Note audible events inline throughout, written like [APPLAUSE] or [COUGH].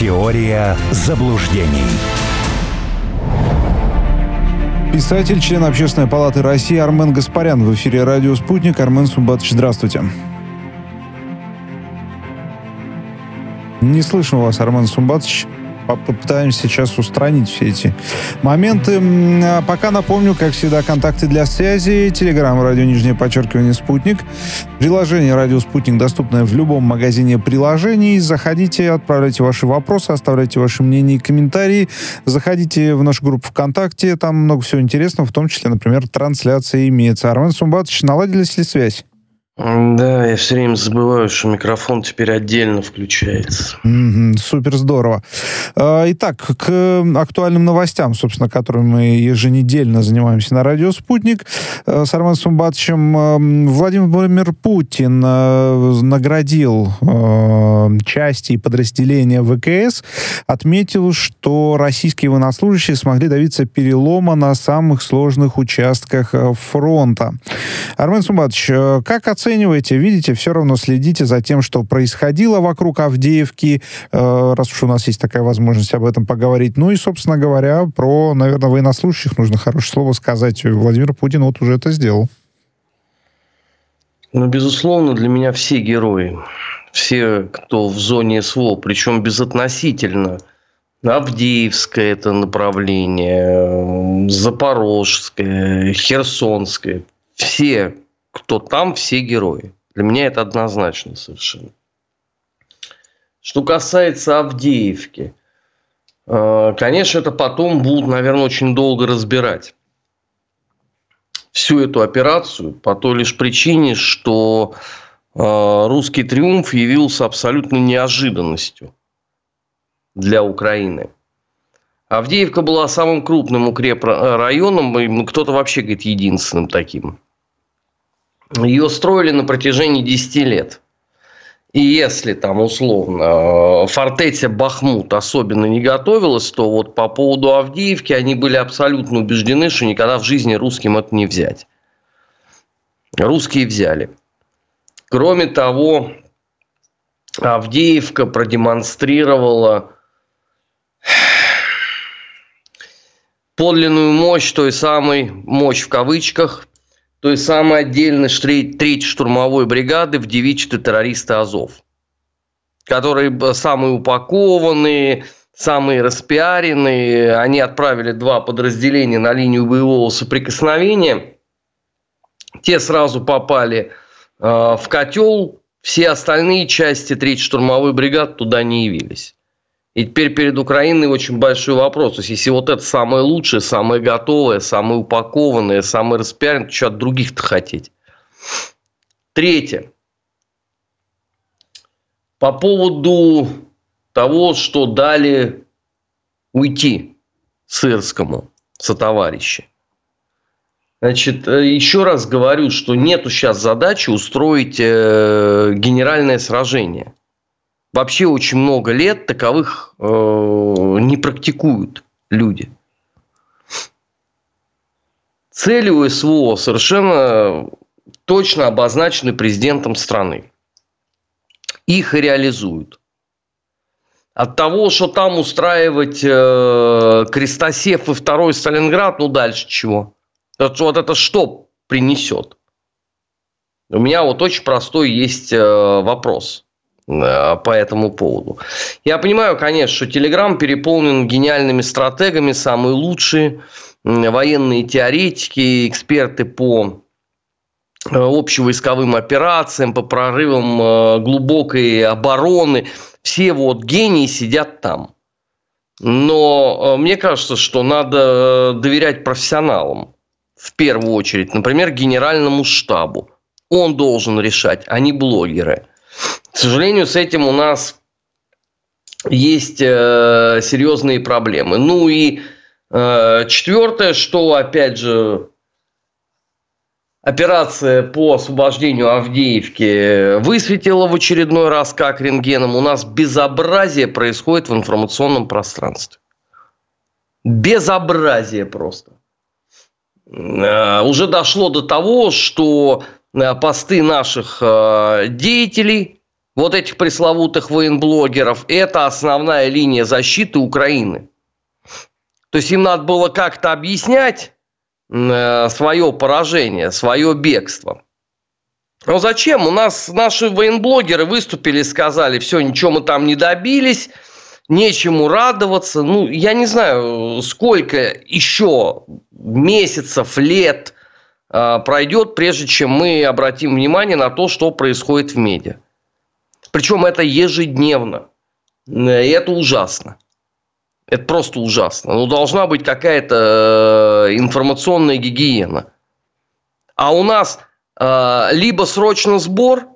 Теория заблуждений. Писатель, член Общественной палаты России Армен Гаспарян в эфире радио «Спутник». Армен Сумбатович, здравствуйте. Не слышно вас, Армен Сумбатович попытаемся сейчас устранить все эти моменты. А пока напомню, как всегда, контакты для связи. Телеграм, радио, нижнее подчеркивание, спутник. Приложение «Радио Спутник» доступное в любом магазине приложений. Заходите, отправляйте ваши вопросы, оставляйте ваши мнения и комментарии. Заходите в нашу группу ВКонтакте, там много всего интересного, в том числе, например, трансляция имеется. Армен Сумбатович, наладились ли связь? Да, я все время забываю, что микрофон теперь отдельно включается. Mm-hmm, супер здорово. А, итак, к актуальным новостям, собственно, которыми мы еженедельно занимаемся на радио «Спутник» а, с Арманом Сумбатовичем. А, Владимир Путин наградил части и подразделения ВКС, отметил, что российские военнослужащие смогли добиться перелома на самых сложных участках фронта. Армен Сумбатович, как оцениваете оцениваете, видите, все равно следите за тем, что происходило вокруг Авдеевки, э, раз уж у нас есть такая возможность об этом поговорить. Ну и, собственно говоря, про, наверное, военнослужащих нужно хорошее слово сказать. Владимир Путин вот уже это сделал. Ну, безусловно, для меня все герои. Все, кто в зоне СВО, причем безотносительно. Авдеевское это направление, Запорожское, Херсонское. Все кто там, все герои. Для меня это однозначно совершенно. Что касается Авдеевки, э, конечно, это потом будут, наверное, очень долго разбирать всю эту операцию по той лишь причине, что э, русский триумф явился абсолютно неожиданностью для Украины. Авдеевка была самым крупным укрепрайоном, кто-то вообще говорит единственным таким – ее строили на протяжении 10 лет. И если там условно фортеця Бахмут особенно не готовилась, то вот по поводу Авдеевки они были абсолютно убеждены, что никогда в жизни русским это не взять. Русские взяли. Кроме того, Авдеевка продемонстрировала [SIGHS] подлинную мощь той самой, мощь в кавычках, той самой отдельной третьей штурмовой бригады в девичестве террориста Азов, которые самые упакованные, самые распиаренные. Они отправили два подразделения на линию боевого соприкосновения. Те сразу попали э, в котел, все остальные части третьей штурмовой бригады туда не явились. И теперь перед Украиной очень большой вопрос. То есть, если вот это самое лучшее, самое готовое, самое упакованное, самое распиаренное, то что от других-то хотеть? Третье. По поводу того, что дали уйти Сырскому сотоварищи. Значит, э, еще раз говорю, что нету сейчас задачи устроить э, генеральное сражение – вообще очень много лет таковых э, не практикуют люди. Цели у СВО совершенно точно обозначены президентом страны. Их реализуют. От того, что там устраивать э, Крестосев и второй Сталинград, ну дальше чего? Вот, вот это что принесет? У меня вот очень простой есть э, вопрос – по этому поводу. Я понимаю, конечно, что Телеграм переполнен гениальными стратегами, самые лучшие военные теоретики, эксперты по э, общевойсковым операциям, по прорывам э, глубокой обороны. Все вот гении сидят там. Но мне кажется, что надо доверять профессионалам в первую очередь, например, генеральному штабу. Он должен решать, а не блогеры. К сожалению, с этим у нас есть э, серьезные проблемы. Ну и э, четвертое, что, опять же, операция по освобождению Авдеевки высветила в очередной раз, как рентгеном, у нас безобразие происходит в информационном пространстве. Безобразие просто. Э, уже дошло до того, что посты наших э, деятелей вот этих пресловутых военблогеров, это основная линия защиты Украины. То есть им надо было как-то объяснять э, свое поражение, свое бегство. Но зачем? У нас наши военблогеры выступили, сказали, все, ничего мы там не добились, нечему радоваться. Ну, я не знаю, сколько еще месяцев, лет э, пройдет, прежде чем мы обратим внимание на то, что происходит в медиа. Причем это ежедневно. И это ужасно. Это просто ужасно. Ну, должна быть какая-то э, информационная гигиена. А у нас э, либо срочно сбор,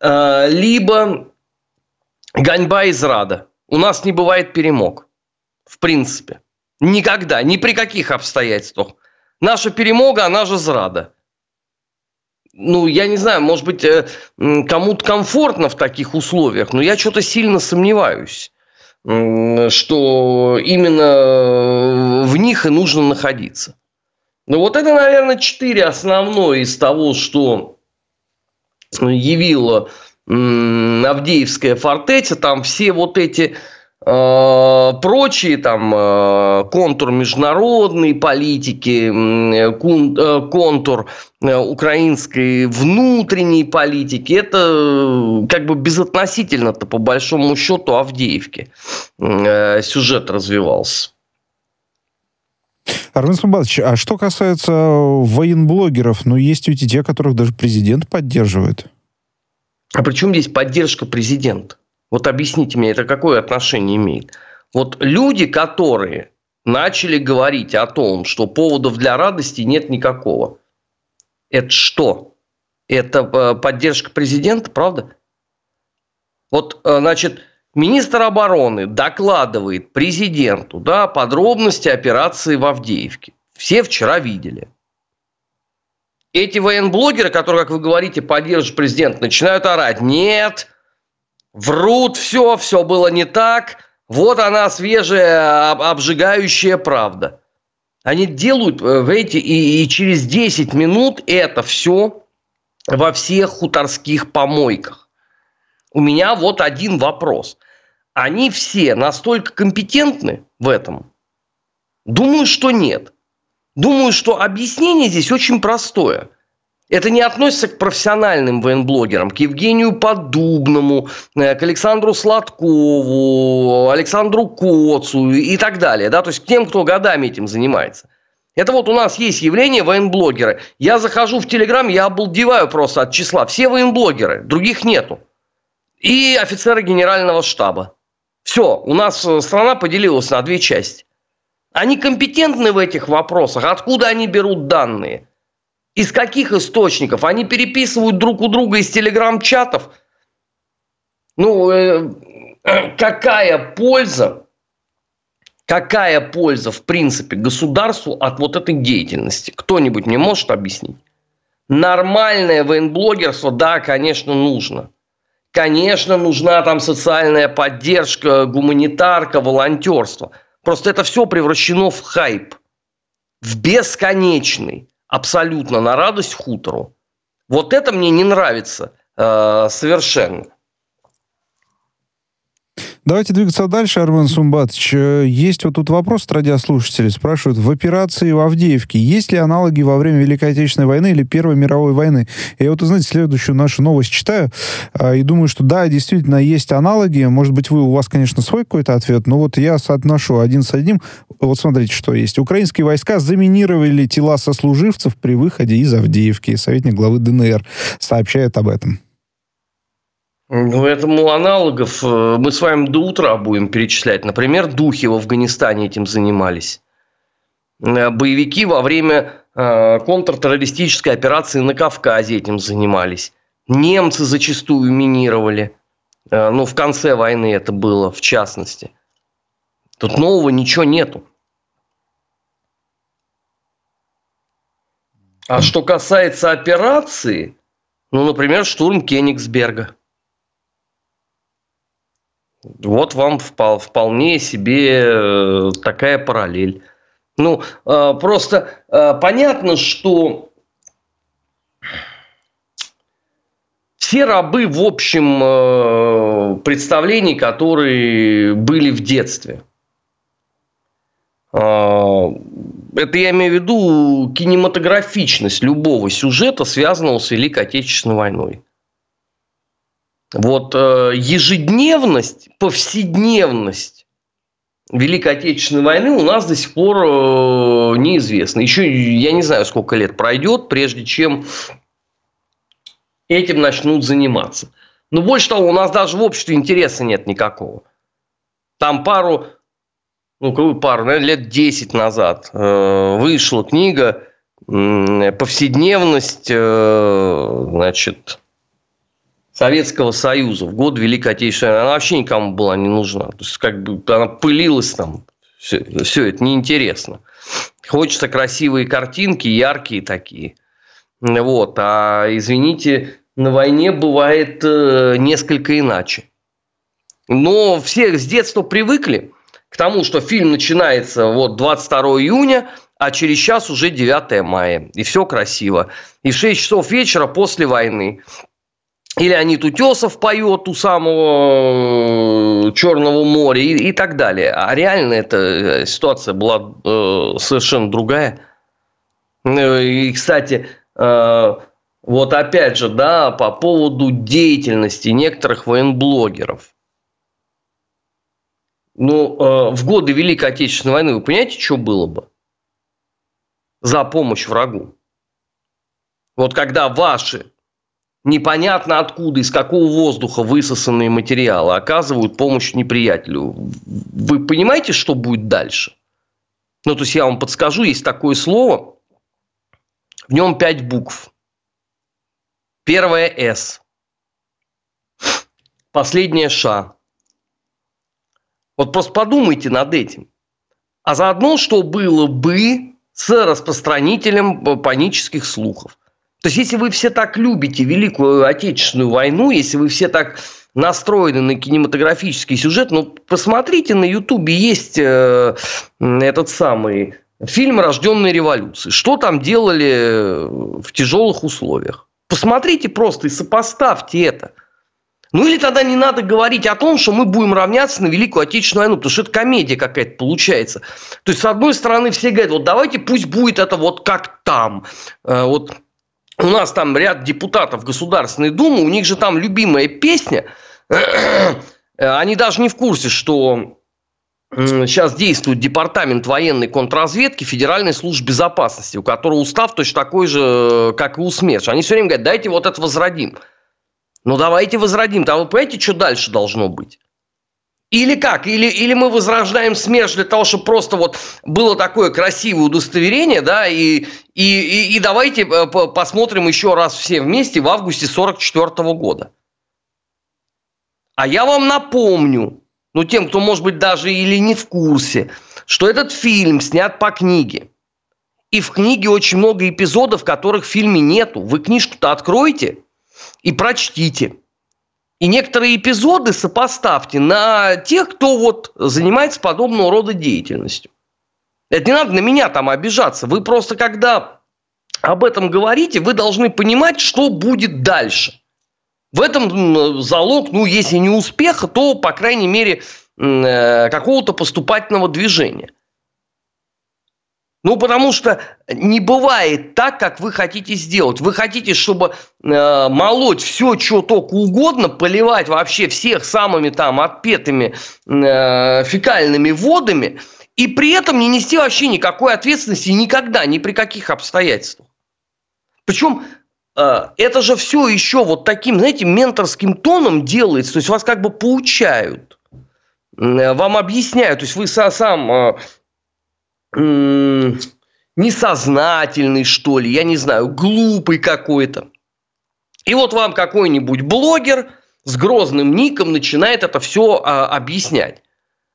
э, либо гоньба из рада. У нас не бывает перемог. В принципе. Никогда, ни при каких обстоятельствах. Наша перемога, она же зрада ну, я не знаю, может быть, э, кому-то комфортно в таких условиях, но я что-то сильно сомневаюсь, что именно в них и нужно находиться. Ну, вот это, наверное, четыре основное из того, что явила Авдеевская фортеця. Там все вот эти Э, прочие там э, контур международной политики, э, контур украинской внутренней политики, это как бы безотносительно-то по большому счету Авдеевки сюжет развивался. Армен Смбатович, а что касается военблогеров, ну, есть ведь и те, которых даже президент поддерживает. А при чем здесь поддержка президента? Вот объясните мне, это какое отношение имеет? Вот люди, которые начали говорить о том, что поводов для радости нет никакого. Это что? Это э, поддержка президента, правда? Вот, э, значит, министр обороны докладывает президенту да, подробности операции в Авдеевке. Все вчера видели. Эти военблогеры, которые, как вы говорите, поддерживают президента, начинают орать. Нет, Врут все, все было не так. Вот она свежая, обжигающая правда. Они делают э, в эти, и, и через 10 минут это все во всех хуторских помойках. У меня вот один вопрос. Они все настолько компетентны в этом? Думаю, что нет. Думаю, что объяснение здесь очень простое – это не относится к профессиональным военблогерам, к Евгению Подубному, э, к Александру Сладкову, Александру Коцу и так далее. Да? То есть к тем, кто годами этим занимается. Это вот у нас есть явление военблогеры. Я захожу в Телеграм, я обалдеваю просто от числа. Все военблогеры, других нету. И офицеры генерального штаба. Все, у нас э, страна поделилась на две части. Они компетентны в этих вопросах. Откуда они берут данные? Из каких источников? Они переписывают друг у друга из телеграм-чатов. Ну, э, [CLEARS THROAT] какая польза, какая польза, в принципе, государству от вот этой деятельности? Кто-нибудь мне может объяснить? Нормальное военблогерство, да, конечно, нужно. Конечно, нужна там социальная поддержка, гуманитарка, волонтерство. Просто это все превращено в хайп, в бесконечный абсолютно на радость хутору. Вот это мне не нравится э, совершенно. Давайте двигаться дальше, Армен Сумбатович. Э, есть вот тут вопрос от радиослушателей. Спрашивают, в операции в Авдеевке есть ли аналоги во время Великой Отечественной войны или Первой мировой войны? Я вот, знаете, следующую нашу новость читаю э, и думаю, что да, действительно есть аналоги. Может быть, вы, у вас, конечно, свой какой-то ответ, но вот я соотношу один с одним. Вот смотрите, что есть. Украинские войска заминировали тела сослуживцев при выходе из Авдеевки. Советник главы ДНР сообщает об этом. Ну, этому аналогов э, мы с вами до утра будем перечислять. Например, духи в Афганистане этим занимались. Э, боевики во время э, контртеррористической операции на Кавказе этим занимались. Немцы зачастую минировали. Ну, в конце войны это было, в частности. Тут нового ничего нету. А что касается операции, ну, например, штурм Кенигсберга – вот вам вполне себе э, такая параллель. Ну, э, просто э, понятно, что все рабы в общем представлений, которые были в детстве. Это я имею в виду кинематографичность любого сюжета, связанного с Великой Отечественной войной. Вот э, ежедневность, повседневность Великой Отечественной войны у нас до сих пор э, неизвестна. Еще я не знаю, сколько лет пройдет, прежде чем этим начнут заниматься. Но больше того, у нас даже в обществе интереса нет никакого. Там пару, ну какую пару, наверное, лет 10 назад э, вышла книга «Повседневность», значит, Советского Союза в год Великой Отечественной войны, она вообще никому была не нужна. То есть, как бы она пылилась там, все, все это неинтересно. Хочется красивые картинки, яркие такие. Вот. А, извините, на войне бывает э, несколько иначе. Но все с детства привыкли к тому, что фильм начинается вот 22 июня, а через час уже 9 мая. И все красиво. И в 6 часов вечера после войны или Анит Утесов поет у самого э, Черного моря и, и так далее. А реально эта э, ситуация была э, совершенно другая. Э, и, кстати, э, вот опять же, да, по поводу деятельности некоторых военблогеров. Ну, э, в годы Великой Отечественной войны, вы понимаете, что было бы? За помощь врагу. Вот когда ваши непонятно откуда, из какого воздуха высосанные материалы оказывают помощь неприятелю. Вы понимаете, что будет дальше? Ну, то есть я вам подскажу, есть такое слово, в нем пять букв. Первое «С». Последнее «Ш». Вот просто подумайте над этим. А заодно, что было бы с распространителем панических слухов. То есть, если вы все так любите Великую Отечественную войну, если вы все так настроены на кинематографический сюжет, ну, посмотрите, на Ютубе есть э, этот самый фильм «Рожденные революции». Что там делали в тяжелых условиях? Посмотрите просто и сопоставьте это. Ну или тогда не надо говорить о том, что мы будем равняться на Великую Отечественную войну, потому что это комедия какая-то получается. То есть, с одной стороны, все говорят, вот давайте пусть будет это вот как там. Э, вот у нас там ряд депутатов Государственной Думы, у них же там любимая песня, [CLEARS THROAT] они даже не в курсе, что сейчас действует департамент военной контрразведки Федеральной службы безопасности, у которого устав точно такой же, как и у СМЕРШ. Они все время говорят, дайте вот это возродим. Ну, давайте возродим. Там вы понимаете, что дальше должно быть? Или как? Или, или мы возрождаем СМЕРШ для того, чтобы просто вот было такое красивое удостоверение, да, и, и, и, и давайте э, посмотрим еще раз все вместе в августе 44 года. А я вам напомню, ну, тем, кто, может быть, даже или не в курсе, что этот фильм снят по книге. И в книге очень много эпизодов, которых в фильме нету. Вы книжку-то откройте и прочтите. И некоторые эпизоды сопоставьте на тех, кто вот занимается подобного рода деятельностью. Это не надо на меня там обижаться. Вы просто, когда об этом говорите, вы должны понимать, что будет дальше. В этом залог, ну, если не успеха, то, по крайней мере, э, какого-то поступательного движения. Ну, потому что не бывает так, как вы хотите сделать. Вы хотите, чтобы э, молоть все, что только угодно, поливать вообще всех самыми там отпетыми э, фекальными водами, и при этом не нести вообще никакой ответственности никогда, ни при каких обстоятельствах. Причем э, это же все еще вот таким, знаете, менторским тоном делается, то есть вас как бы поучают, э, вам объясняют, то есть вы сам э, несознательный, что ли, я не знаю, глупый какой-то. И вот вам какой-нибудь блогер с грозным ником начинает это все а, объяснять.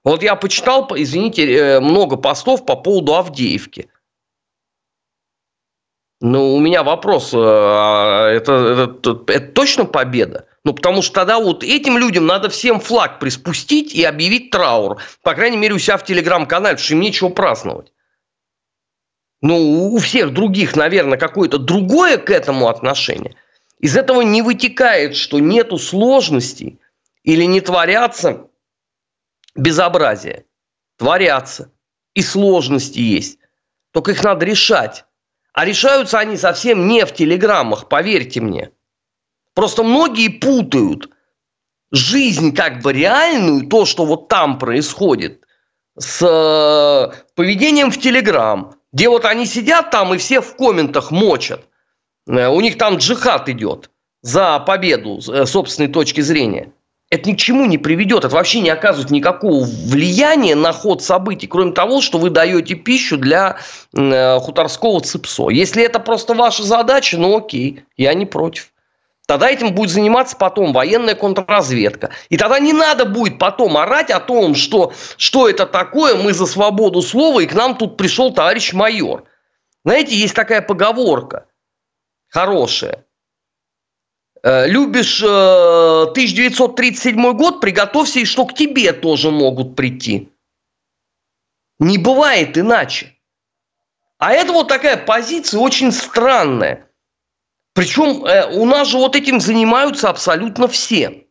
Вот я почитал, извините, э, много постов по поводу Авдеевки. Ну, у меня вопрос, э, а это, это, это точно победа? Ну, потому что тогда вот этим людям надо всем флаг приспустить и объявить траур. По крайней мере, у себя в телеграм-канале, потому что им нечего праздновать. Ну, у всех других, наверное, какое-то другое к этому отношение. Из этого не вытекает, что нету сложностей или не творятся безобразия. Творятся. И сложности есть. Только их надо решать. А решаются они совсем не в телеграммах, поверьте мне. Просто многие путают жизнь как бы реальную, то, что вот там происходит, с э, поведением в Телеграм, где вот они сидят там и все в комментах мочат. Э, у них там джихад идет за победу с э, собственной точки зрения. Это ни к чему не приведет, это вообще не оказывает никакого влияния на ход событий, кроме того, что вы даете пищу для хуторского цепсо. Если это просто ваша задача, ну окей, я не против. Тогда этим будет заниматься потом военная контрразведка. И тогда не надо будет потом орать о том, что, что это такое, мы за свободу слова, и к нам тут пришел товарищ майор. Знаете, есть такая поговорка хорошая. Э, любишь 1937 э, год, приготовься, и что к тебе тоже могут прийти. Не бывает иначе. А это вот такая позиция очень странная. Причем э, у нас же вот этим занимаются абсолютно все.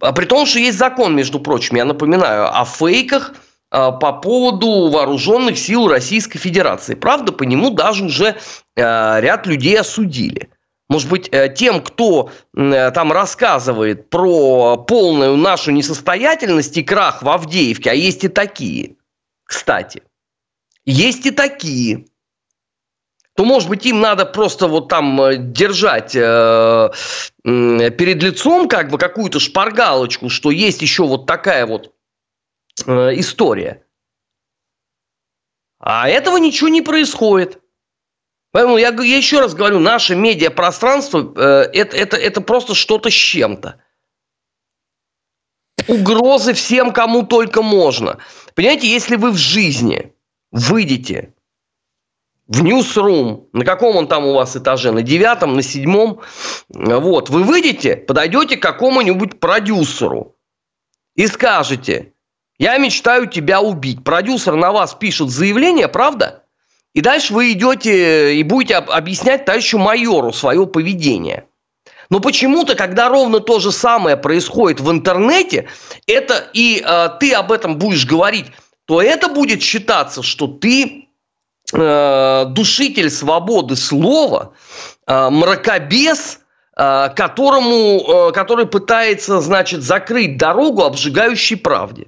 А при том, что есть закон, между прочим, я напоминаю, о фейках э, по поводу вооруженных сил Российской Федерации. Правда, по нему даже уже э, ряд людей осудили. Может быть, э, тем, кто там рассказывает про полную нашу несостоятельность и крах в Авдеевке, а есть и такие, кстати, есть и такие – то, может быть, им надо просто вот там э, держать э, перед лицом как бы какую-то шпаргалочку, что есть еще вот такая вот э, история. А этого ничего не происходит. Поэтому я, я еще раз говорю, наше медиапространство э, это, это, это просто что-то с чем-то. Угрозы всем, кому только можно. Понимаете, если вы в жизни выйдете в Newsroom, на каком он там у вас этаже, на девятом, на седьмом, вот, вы выйдете, подойдете к какому-нибудь продюсеру и скажете, я мечтаю тебя убить. Продюсер на вас пишет заявление, правда? И дальше вы идете и будете объяснять товарищу майору свое поведение. Но почему-то, когда ровно то же самое происходит в интернете, это и э, ты об этом будешь говорить, то это будет считаться, что ты душитель свободы слова, э, мракобес, э, которому, который пытается, значит, закрыть дорогу обжигающей правде.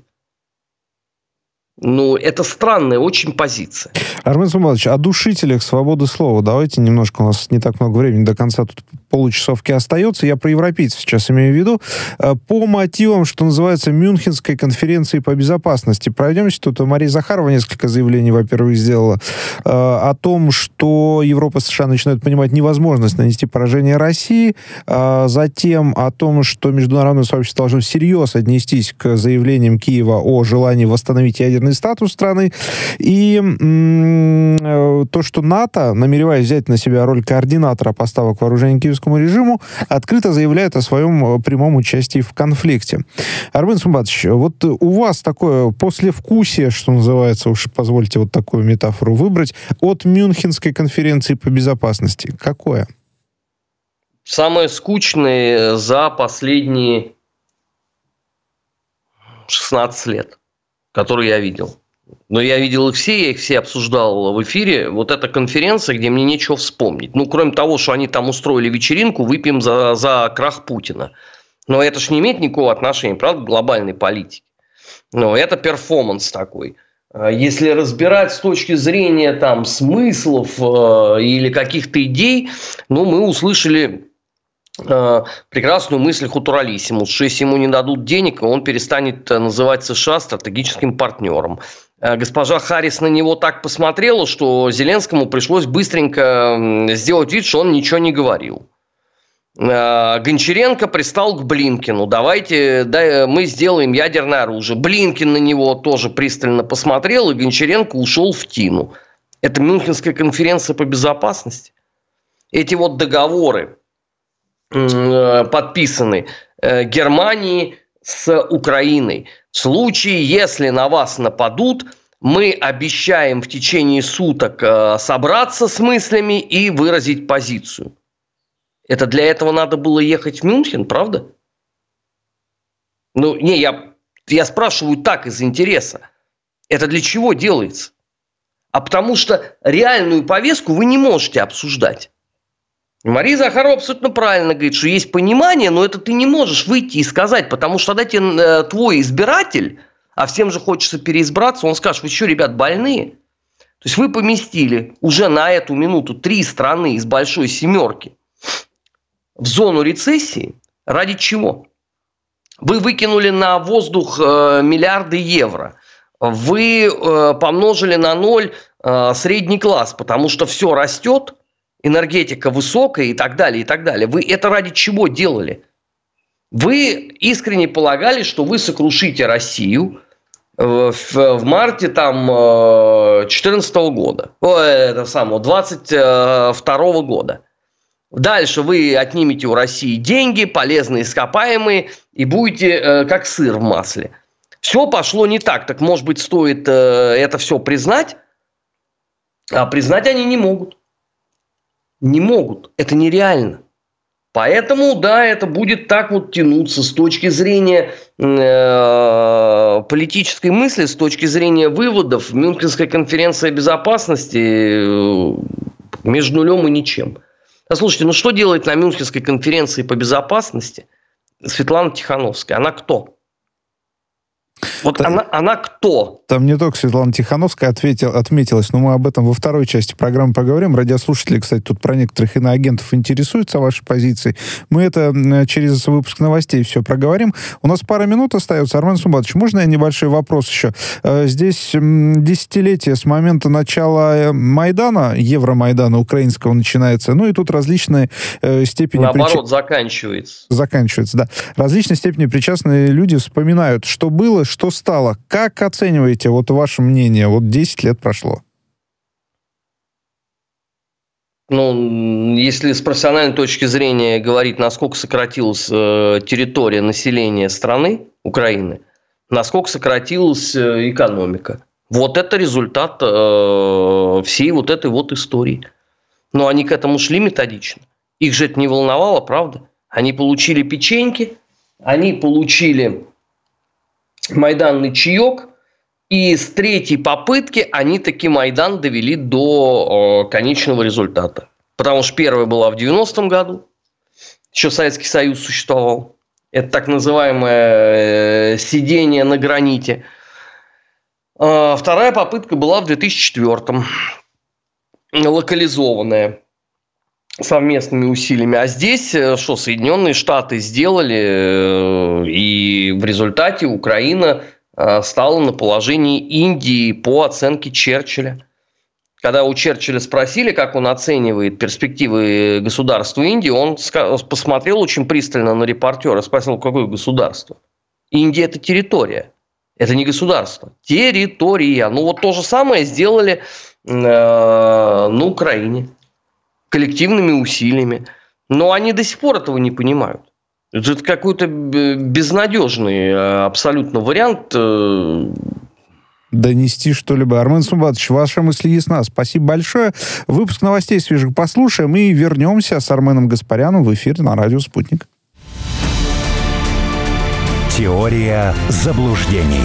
Ну, это странная очень позиция. Армен Сумбатович, о душителях свободы слова. Давайте немножко, у нас не так много времени до конца тут получасовки остается. Я про европейцев сейчас имею в виду. Э, по мотивам, что называется, Мюнхенской конференции по безопасности. Пройдемся. Тут Мария Захарова несколько заявлений, во-первых, сделала э, о том, что Европа и США начинают понимать невозможность нанести поражение России. Э, затем о том, что международное сообщество должно всерьез отнестись к заявлениям Киева о желании восстановить ядерный статус страны. И то, что НАТО, намереваясь взять на себя роль координатора поставок вооружений Киевскому режиму, открыто заявляет о своем э, прямом участии в конфликте. Армен Сумбатович, вот у вас такое послевкусие, что называется, уж позвольте вот такую метафору выбрать, от Мюнхенской конференции по безопасности. Какое? Самое скучное за последние 16 лет, которые я видел. Но я видел их все, я их все обсуждал в эфире. Вот эта конференция, где мне нечего вспомнить. Ну, кроме того, что они там устроили вечеринку, выпьем за, за крах Путина. Но это же не имеет никакого отношения, правда, к глобальной политике. Но это перформанс такой. А если разбирать с точки зрения там смыслов э, или каких-то идей, ну, мы услышали э, прекрасную мысль Хутуралисимус, что если ему не дадут денег, он перестанет называть США стратегическим партнером. Э, госпожа Харрис на него так посмотрела, что Зеленскому пришлось быстренько сделать вид, что он ничего не говорил. Э, Гончаренко пристал к Блинкину. Давайте да, мы сделаем ядерное оружие. Блинкин на него тоже пристально посмотрел, и Гончаренко ушел в Тину. Это Мюнхенская конференция по безопасности. Эти вот договоры э, подписаны Германией с Украиной – в случае, если на вас нападут, мы обещаем в течение суток э, собраться с мыслями и выразить позицию. Это для этого надо было ехать в Мюнхен, правда? Ну, не, я, я спрашиваю так из интереса. Это для чего делается? А потому что реальную повестку вы не можете обсуждать. Мария Захарова абсолютно правильно говорит, что есть понимание, но это ты не можешь выйти и сказать, потому что тогда тебе э, твой избиратель, а всем же хочется переизбраться, он скажет, вы что, ребят, больные? То есть вы поместили уже на эту минуту три страны из большой семерки в зону рецессии. Ради чего? Вы выкинули на воздух э, миллиарды евро. Вы э, помножили на ноль средний класс, потому что все растет – энергетика высокая и так далее, и так далее. Вы это ради чего делали? Вы искренне полагали, что вы сокрушите Россию э, в, в марте там 2014 э, года, о, это самого, 22 года. Дальше вы отнимете у России деньги, полезные ископаемые, и будете э, как сыр в масле. Все пошло не так. Так, может быть, стоит это все признать? А признать они не могут не могут. Это нереально. Поэтому, да, это будет так вот тянуться с точки зрения э, политической мысли, с точки зрения выводов. Мюнхенская конференция безопасности э, между нулем и ничем. А слушайте, ну что делает на Мюнхенской конференции по безопасности Светлана Тихановская? Она кто? Вот там, она, она кто? Там не только Светлана Тихановская ответил, отметилась, но мы об этом во второй части программы поговорим. Радиослушатели, кстати, тут про некоторых иноагентов интересуются вашей позицией. Мы это через выпуск новостей все проговорим. У нас пара минут остается. Армен Сумбатович, можно я небольшой вопрос еще? Э, здесь десятилетие с момента начала э, Майдана, Евромайдана украинского начинается, ну и тут различные э, степени... Наоборот, прич... заканчивается. Заканчивается, да. Различные степени причастные люди вспоминают, что было, что стало. Как оцениваете, вот ваше мнение, вот 10 лет прошло? Ну, если с профессиональной точки зрения говорить, насколько сократилась э, территория населения страны, Украины, насколько сократилась э, экономика. Вот это результат э, всей вот этой вот истории. Но они к этому шли методично. Их же это не волновало, правда? Они получили печеньки, они получили майданный чаек, и с третьей попытки они таки Майдан довели до э, конечного результата. Потому что первая была в 90-м году, еще Советский Союз существовал. Это так называемое э, сидение на граните. Э, вторая попытка была в 2004-м, локализованная совместными усилиями. А здесь э, что, Соединенные Штаты сделали, э, и в результате Украина э, стала на положении Индии по оценке Черчилля. Когда у Черчилля спросили, как он оценивает перспективы государства Индии, он посмотрел очень пристально на репортера спросил, какое государство. Индия – это территория, это не государство. Территория. Ну вот то же самое сделали на Украине коллективными усилиями. Но они до сих пор этого не понимают. Это какой-то безнадежный э, абсолютно вариант э, донести что-либо. Армен Сумбатович, ваша мысль ясна. Спасибо большое. Выпуск новостей свежих послушаем и вернемся с Арменом Гаспаряном в эфир на радио «Спутник». Теория заблуждений.